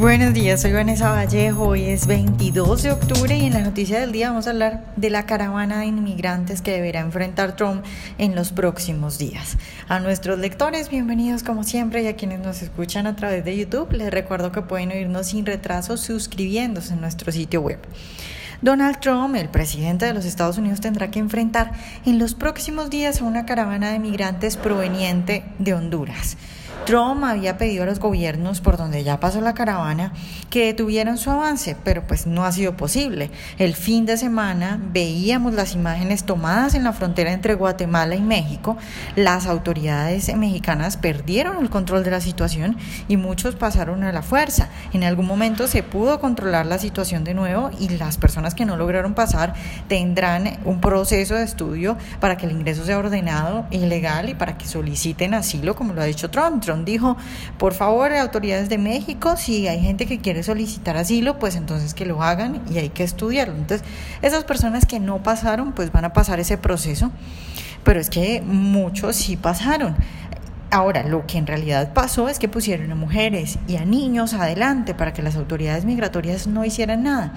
Buenos días, soy Vanessa Vallejo. Hoy es 22 de octubre y en la noticia del día vamos a hablar de la caravana de inmigrantes que deberá enfrentar Trump en los próximos días. A nuestros lectores, bienvenidos como siempre y a quienes nos escuchan a través de YouTube, les recuerdo que pueden oírnos sin retraso suscribiéndose en nuestro sitio web. Donald Trump, el presidente de los Estados Unidos, tendrá que enfrentar en los próximos días a una caravana de migrantes proveniente de Honduras. Trump había pedido a los gobiernos por donde ya pasó la caravana que detuvieran su avance, pero pues no ha sido posible. El fin de semana veíamos las imágenes tomadas en la frontera entre Guatemala y México. Las autoridades mexicanas perdieron el control de la situación y muchos pasaron a la fuerza. En algún momento se pudo controlar la situación de nuevo y las personas que no lograron pasar tendrán un proceso de estudio para que el ingreso sea ordenado y legal y para que soliciten asilo, como lo ha dicho Trump dijo, por favor, autoridades de México, si hay gente que quiere solicitar asilo, pues entonces que lo hagan y hay que estudiarlo. Entonces, esas personas que no pasaron, pues van a pasar ese proceso, pero es que muchos sí pasaron. Ahora, lo que en realidad pasó es que pusieron a mujeres y a niños adelante para que las autoridades migratorias no hicieran nada.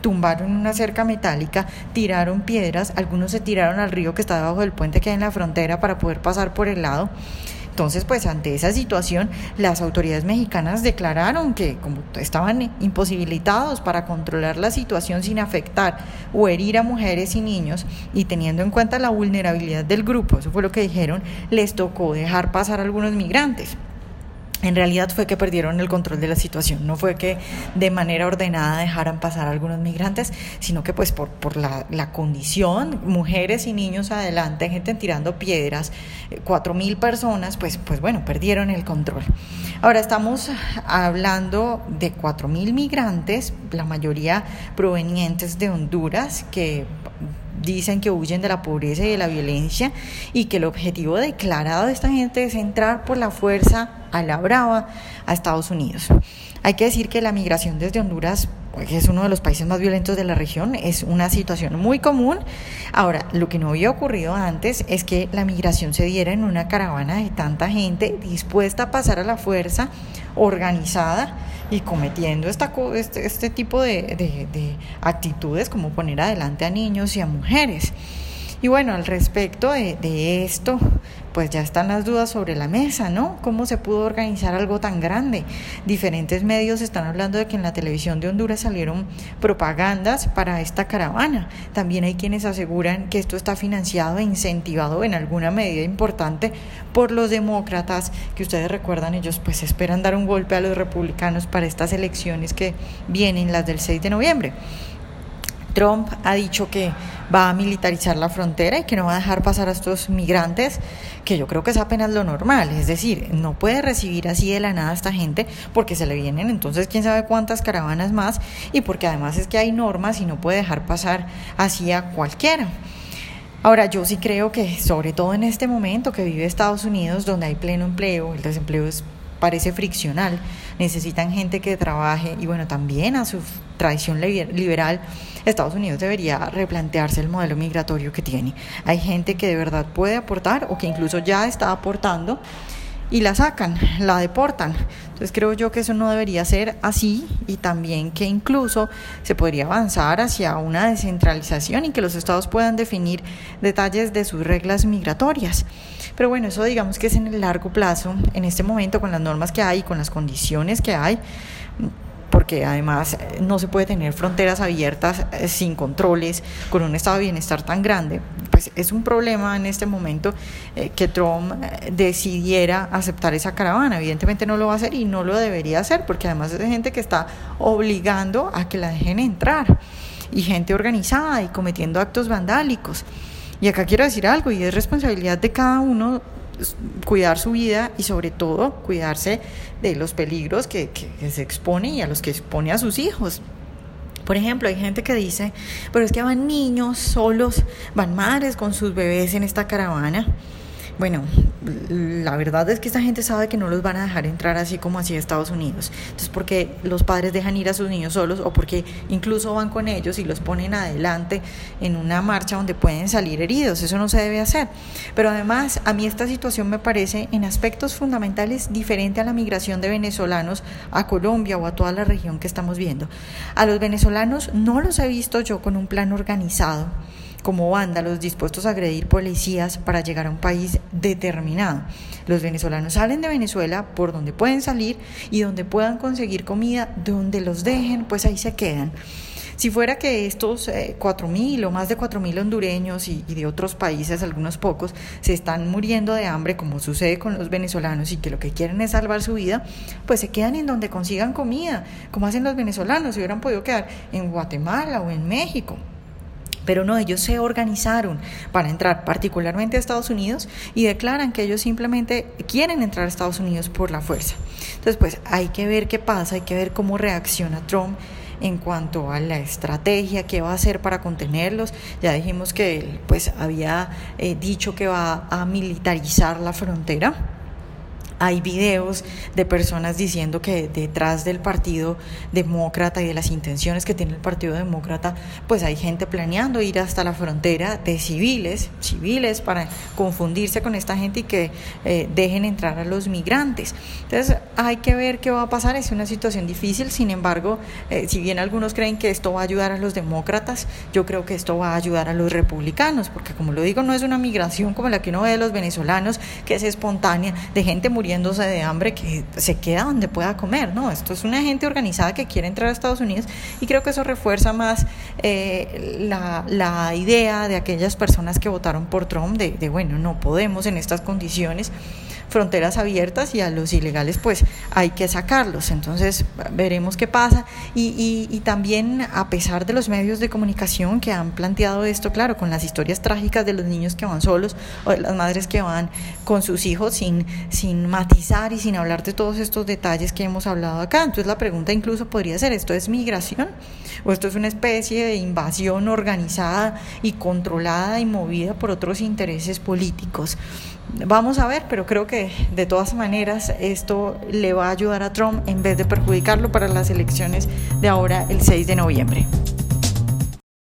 Tumbaron una cerca metálica, tiraron piedras, algunos se tiraron al río que está debajo del puente que hay en la frontera para poder pasar por el lado. Entonces, pues ante esa situación, las autoridades mexicanas declararon que como estaban imposibilitados para controlar la situación sin afectar o herir a mujeres y niños y teniendo en cuenta la vulnerabilidad del grupo, eso fue lo que dijeron, les tocó dejar pasar a algunos migrantes en realidad fue que perdieron el control de la situación, no fue que de manera ordenada dejaran pasar a algunos migrantes, sino que pues por, por la, la condición, mujeres y niños adelante, gente tirando piedras, eh, cuatro mil personas, pues, pues bueno, perdieron el control. Ahora estamos hablando de cuatro mil migrantes, la mayoría provenientes de Honduras, que dicen que huyen de la pobreza y de la violencia y que el objetivo declarado de esta gente es entrar por la fuerza a la brava a Estados Unidos. Hay que decir que la migración desde Honduras, que es uno de los países más violentos de la región, es una situación muy común. Ahora, lo que no había ocurrido antes es que la migración se diera en una caravana de tanta gente dispuesta a pasar a la fuerza, organizada y cometiendo esta, este, este tipo de, de actitudes como poner adelante a niños y a mujeres. Y bueno, al respecto de, esto, pues ya están las dudas sobre la mesa, ¿no? ¿Cómo se pudo organizar algo tan grande? Diferentes medios están hablando de que en la televisión de Honduras salieron propagandas para esta caravana. También hay quienes aseguran que esto está financiado e incentivado en alguna medida importante por los demócratas, que ustedes recuerdan, ellos pues esperan dar un golpe a los republicanos para estas elecciones que vienen, las del 6 de noviembre. Trump ha dicho que va a militarizar la frontera y que no va a dejar pasar a estos migrantes, que yo creo que es apenas lo normal. Es decir, no puede recibir así de la nada a esta gente porque se le vienen entonces quién sabe cuántas caravanas más y porque además es que hay normas y no puede dejar pasar así a cualquiera. Ahora, yo sí creo que, sobre todo en este momento que vive Estados Unidos, donde hay pleno empleo, el desempleo es parece friccional, necesitan gente que trabaje y bueno, también a su tradición liberal, Estados Unidos debería replantearse el modelo migratorio que tiene. Hay gente que de verdad puede aportar o que incluso ya está aportando y la sacan, la deportan. Entonces creo yo que eso no debería ser así y también que incluso se podría avanzar hacia una descentralización y que los estados puedan definir detalles de sus reglas migratorias. Pero bueno, eso digamos que es en el largo plazo, en este momento con las normas que hay, con las condiciones que hay, porque además eh, no se puede tener fronteras abiertas eh, sin controles, con un estado de bienestar tan grande, pues es un problema en este momento eh, que Trump decidiera aceptar esa caravana. Evidentemente no lo va a hacer y no lo debería hacer, porque además es gente que está obligando a que la dejen entrar y gente organizada y cometiendo actos vandálicos. Y acá quiero decir algo, y es responsabilidad de cada uno cuidar su vida y sobre todo cuidarse de los peligros que, se expone y a los que expone a sus hijos. Por ejemplo, hay gente que dice, pero es que van niños solos, van madres con sus bebés en esta caravana. Bueno, la verdad es que esta gente sabe que no los van a dejar entrar así como así a Estados Unidos. Entonces, porque los padres dejan ir a sus niños solos o porque incluso van con ellos y los ponen adelante en una marcha donde pueden salir heridos. Eso no se debe hacer. Pero además, a mí esta situación me parece en aspectos fundamentales diferente a la migración de venezolanos a Colombia o a toda la región que estamos viendo. A los venezolanos no los he visto yo con un plan organizado como vándalos dispuestos a agredir policías para llegar a un país determinado. Los venezolanos salen de Venezuela por donde pueden salir y donde puedan conseguir comida, donde los dejen, pues ahí se quedan. Si fuera que estos eh, cuatro mil o más de cuatro mil hondureños y, de otros países, algunos pocos, se están muriendo de hambre, como sucede con los venezolanos, y que lo que quieren es salvar su vida, pues se quedan en donde consigan comida, como hacen los venezolanos, si hubieran podido quedar en Guatemala o en México. Pero no, ellos se organizaron para entrar particularmente a Estados Unidos y declaran que ellos simplemente quieren entrar a Estados Unidos por la fuerza. Entonces, pues hay que ver qué pasa, hay que ver cómo reacciona Trump en cuanto a la estrategia que va a hacer para contenerlos. Ya dijimos que él pues había eh, dicho que va a militarizar la frontera hay videos de personas diciendo que detrás del Partido Demócrata y de las intenciones que tiene el Partido Demócrata, pues hay gente planeando ir hasta la frontera de civiles, civiles, para confundirse con esta gente y que eh, dejen entrar a los migrantes. Entonces hay que ver qué va a pasar. Es una situación difícil, sin embargo, eh, si bien algunos creen que esto va a ayudar a los demócratas, yo creo que esto va a ayudar a los republicanos, porque como lo digo, no es una migración como la que uno ve de los venezolanos, que es espontánea, de gente muriendo de hambre que se queda donde pueda comer, ¿no? Esto es una gente organizada que quiere entrar a Estados Unidos y creo que eso refuerza más eh, la, la, idea de aquellas personas que votaron por Trump de, bueno, no podemos en estas condiciones fronteras abiertas y a los ilegales pues hay que sacarlos. Entonces veremos qué pasa. Y, y, también a pesar de los medios de comunicación que han planteado esto, claro, con las historias trágicas de los niños que van solos o de las madres que van con sus hijos sin, sin matizar y sin hablar de todos estos detalles que hemos hablado acá. Entonces la pregunta incluso podría ser, ¿esto es migración o esto es una especie de invasión organizada y controlada y movida por otros intereses políticos? Vamos a ver, pero creo de todas maneras esto le va a ayudar a Trump en vez de perjudicarlo para las elecciones de ahora el 6 de noviembre.